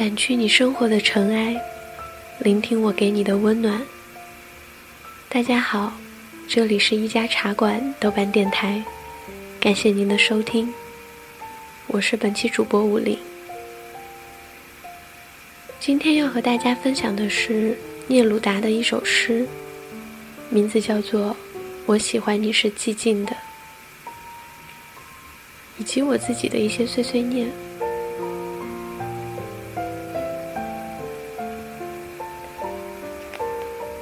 掸去你生活的尘埃，聆听我给你的温暖。大家好，这里是一家茶馆豆瓣电台，感谢您的收听，我是本期主播武林。今天要和大家分享的是聂鲁达的一首诗，名字叫做《我喜欢你是寂静的》，以及我自己的一些碎碎念。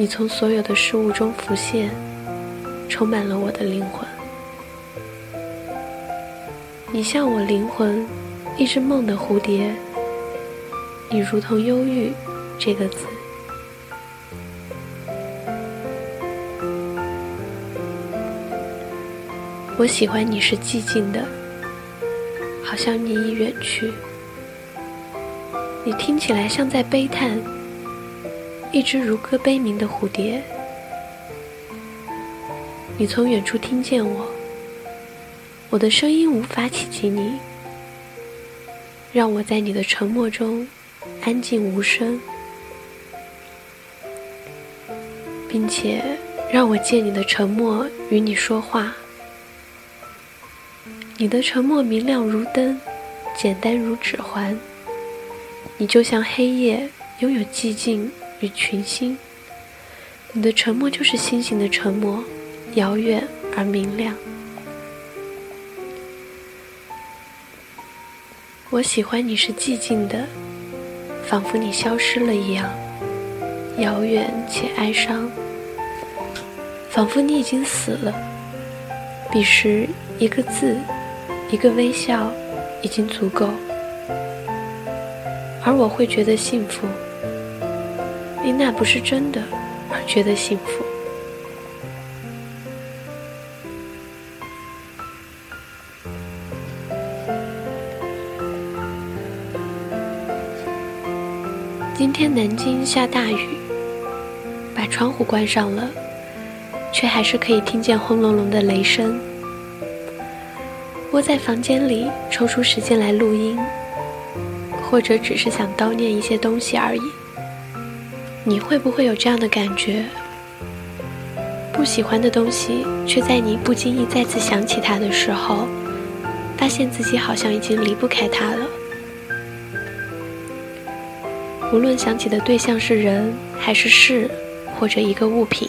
你从所有的事物中浮现，充满了我的灵魂。你像我灵魂一只梦的蝴蝶，你如同忧郁这个字。我喜欢你是寂静的，好像你已远去。你听起来像在悲叹。一只如歌悲鸣的蝴蝶，你从远处听见我，我的声音无法企及你，让我在你的沉默中安静无声，并且让我借你的沉默与你说话。你的沉默明亮如灯，简单如指环，你就像黑夜，拥有寂静。与群星，你的沉默就是星星的沉默，遥远而明亮。我喜欢你是寂静的，仿佛你消失了一样，遥远且哀伤，仿佛你已经死了。彼时，一个字，一个微笑，已经足够，而我会觉得幸福。因那不是真的而觉得幸福。今天南京下大雨，把窗户关上了，却还是可以听见轰隆隆的雷声。窝在房间里，抽出时间来录音，或者只是想叨念一些东西而已。你会不会有这样的感觉？不喜欢的东西，却在你不经意再次想起它的时候，发现自己好像已经离不开它了。无论想起的对象是人，还是事，或者一个物品。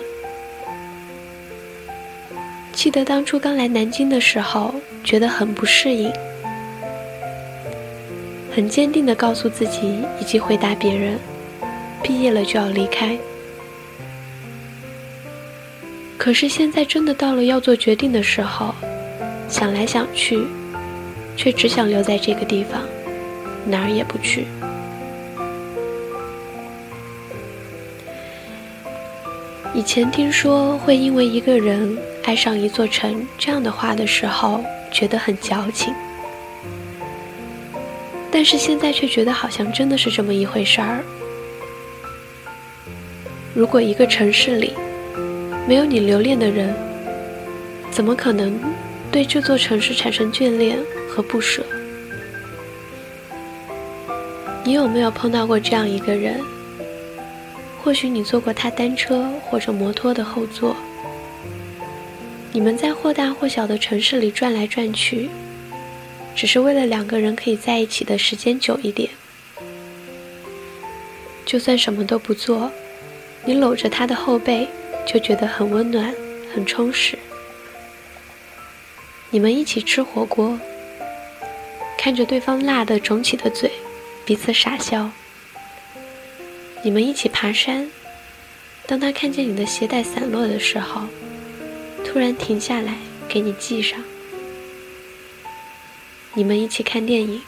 记得当初刚来南京的时候，觉得很不适应，很坚定地告诉自己，以及回答别人。毕业了就要离开，可是现在真的到了要做决定的时候，想来想去，却只想留在这个地方，哪儿也不去。以前听说会因为一个人爱上一座城这样的话的时候，觉得很矫情，但是现在却觉得好像真的是这么一回事儿。如果一个城市里没有你留恋的人，怎么可能对这座城市产生眷恋和不舍？你有没有碰到过这样一个人？或许你坐过他单车或者摩托的后座，你们在或大或小的城市里转来转去，只是为了两个人可以在一起的时间久一点。就算什么都不做。你搂着他的后背，就觉得很温暖、很充实。你们一起吃火锅，看着对方辣得肿起的嘴，彼此傻笑。你们一起爬山，当他看见你的鞋带散落的时候，突然停下来给你系上。你们一起看电影，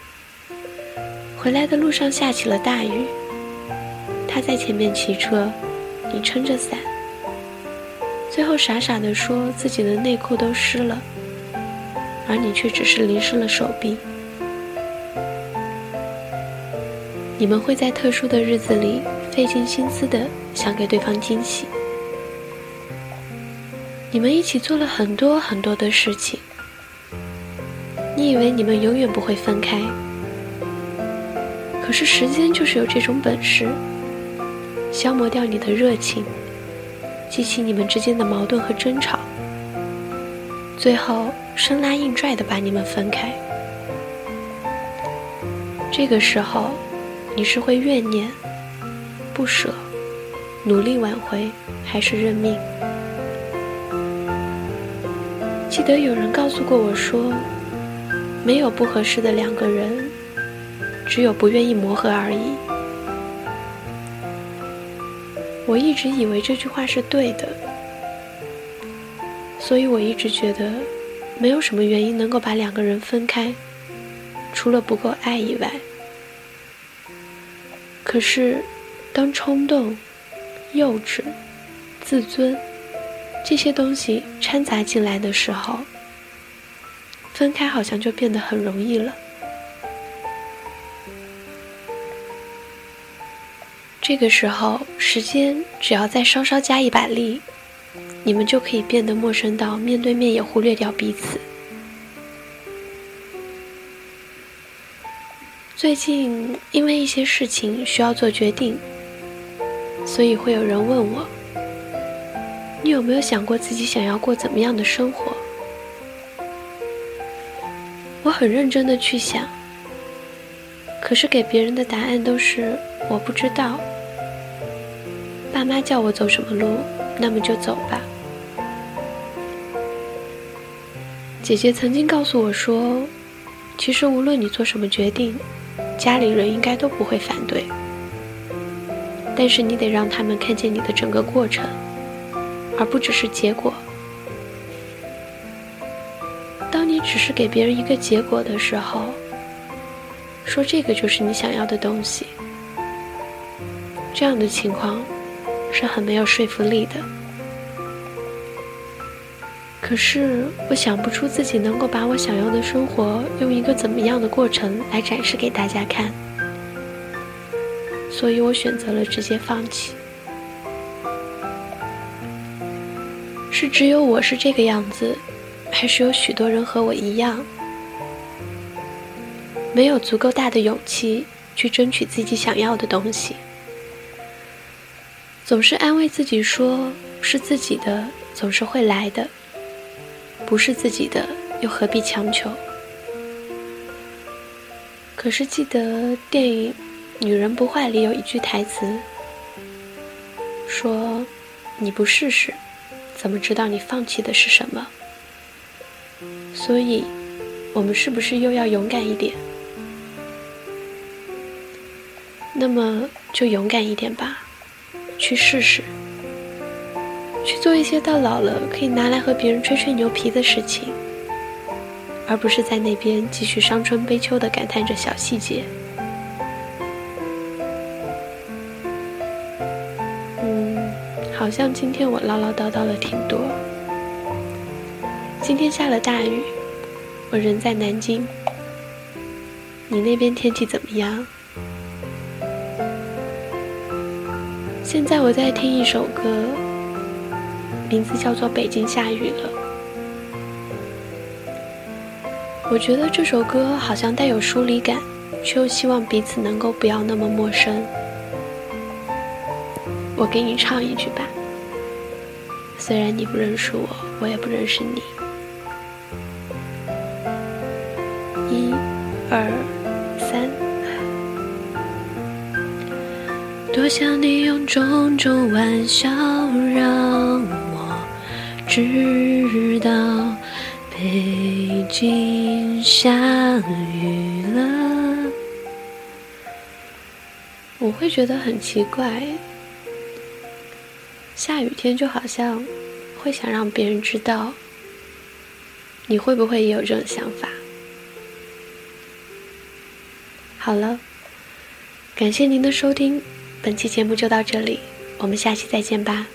回来的路上下起了大雨，他在前面骑车，你撑着伞，最后傻傻的说自己的内裤都湿了，而你却只是淋湿了手臂。你们会在特殊的日子里费尽心思的想给对方惊喜，你们一起做了很多很多的事情，你以为你们永远不会分开。可是时间就是有这种本事，消磨掉你的热情，激起你们之间的矛盾和争吵，最后生拉硬拽的把你们分开。这个时候，你是会怨念、不舍、努力挽回，还是认命？记得有人告诉过我说，没有不合适的两个人。只有不愿意磨合而已。我一直以为这句话是对的，所以我一直觉得没有什么原因能够把两个人分开，除了不够爱以外。可是，当冲动、幼稚、自尊这些东西掺杂进来的时候，分开好像就变得很容易了。这个时候，时间只要再稍稍加一把力，你们就可以变得陌生到面对面也忽略掉彼此。最近因为一些事情需要做决定，所以会有人问我：“你有没有想过自己想要过怎么样的生活？”我很认真的去想，可是给别人的答案都是我不知道。爸妈叫我走什么路，那么就走吧。姐姐曾经告诉我说，其实无论你做什么决定，家里人应该都不会反对。但是你得让他们看见你的整个过程，而不只是结果。当你只是给别人一个结果的时候，说这个就是你想要的东西，这样的情况。是很没有说服力的。可是我想不出自己能够把我想要的生活用一个怎么样的过程来展示给大家看，所以我选择了直接放弃。是只有我是这个样子，还是有许多人和我一样，没有足够大的勇气去争取自己想要的东西？总是安慰自己说：“是自己的，总是会来的；不是自己的，又何必强求？”可是记得电影《女人不坏》里有一句台词，说：“你不试试，怎么知道你放弃的是什么？”所以，我们是不是又要勇敢一点？那么就勇敢一点吧。去试试，去做一些到老了可以拿来和别人吹吹牛皮的事情，而不是在那边继续伤春悲秋的感叹着小细节。嗯，好像今天我唠唠叨叨了挺多。今天下了大雨，我人在南京，你那边天气怎么样？现在我在听一首歌，名字叫做《北京下雨了》。我觉得这首歌好像带有疏离感，却又希望彼此能够不要那么陌生。我给你唱一句吧，虽然你不认识我，我也不认识你。一、二。三多想你用种种玩笑让我知道北京下雨了。我会觉得很奇怪，下雨天就好像会想让别人知道，你会不会也有这种想法？好了。感谢您的收听，本期节目就到这里，我们下期再见吧。